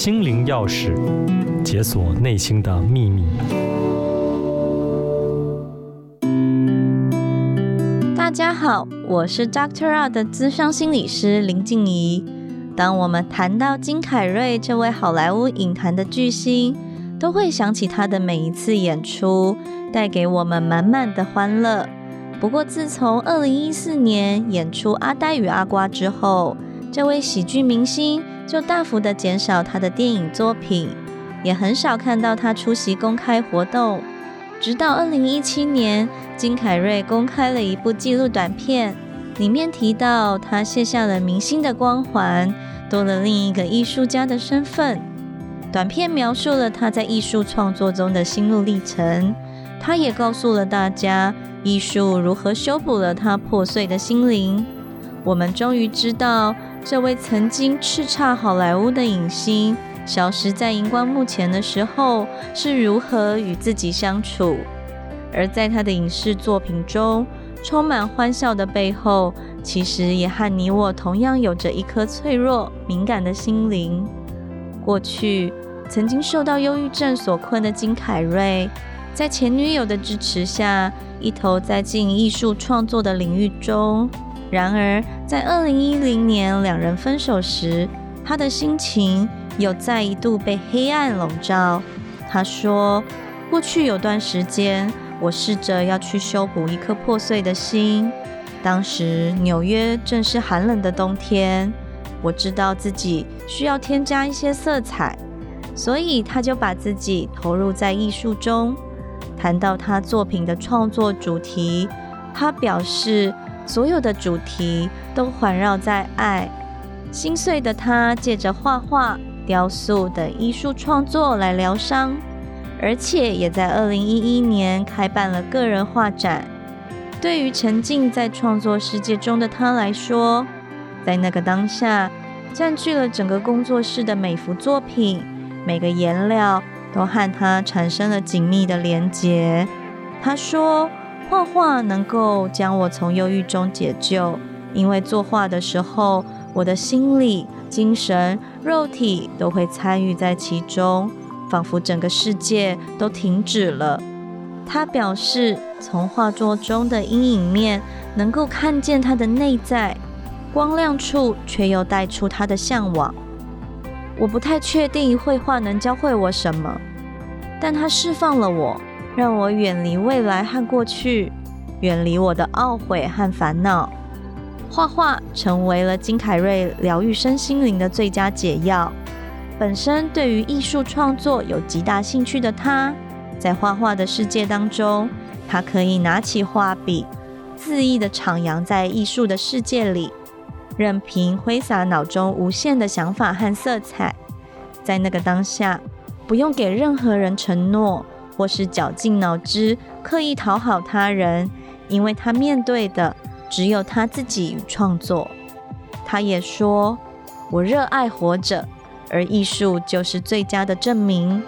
心灵钥匙，解锁内心的秘密。大家好，我是 Doctor R 的咨商心理师林静怡。当我们谈到金凯瑞这位好莱坞影坛的巨星，都会想起他的每一次演出，带给我们满满的欢乐。不过，自从二零一四年演出《阿呆与阿瓜》之后，这位喜剧明星就大幅的减少他的电影作品，也很少看到他出席公开活动。直到二零一七年，金凯瑞公开了一部纪录短片，里面提到他卸下了明星的光环，多了另一个艺术家的身份。短片描述了他在艺术创作中的心路历程，他也告诉了大家。艺术如何修补了他破碎的心灵？我们终于知道，这位曾经叱咤好莱坞的影星，消失在荧光幕前的时候，是如何与自己相处。而在他的影视作品中，充满欢笑的背后，其实也和你我同样有着一颗脆弱、敏感的心灵。过去曾经受到忧郁症所困的金凯瑞，在前女友的支持下，一头栽进艺术创作的领域中。然而，在二零一零年两人分手时，他的心情又再一度被黑暗笼罩。他说：“过去有段时间，我试着要去修补一颗破碎的心。当时纽约正是寒冷的冬天，我知道自己需要添加一些色彩，所以他就把自己投入在艺术中。”谈到他作品的创作主题，他表示所有的主题都环绕在爱。心碎的他借着画画、雕塑等艺术创作来疗伤，而且也在二零一一年开办了个人画展。对于沉浸在创作世界中的他来说，在那个当下，占据了整个工作室的每幅作品、每个颜料。都和他产生了紧密的连结。他说：“画画能够将我从忧郁中解救，因为作画的时候，我的心理、精神、肉体都会参与在其中，仿佛整个世界都停止了。”他表示，从画作中的阴影面能够看见他的内在，光亮处却又带出他的向往。我不太确定绘画能教会我什么，但它释放了我，让我远离未来和过去，远离我的懊悔和烦恼。画画成为了金凯瑞疗愈身心灵的最佳解药。本身对于艺术创作有极大兴趣的他，在画画的世界当中，他可以拿起画笔，恣意地徜徉在艺术的世界里。任凭挥洒脑中无限的想法和色彩，在那个当下，不用给任何人承诺，或是绞尽脑汁刻意讨好他人，因为他面对的只有他自己与创作。他也说：“我热爱活着，而艺术就是最佳的证明。”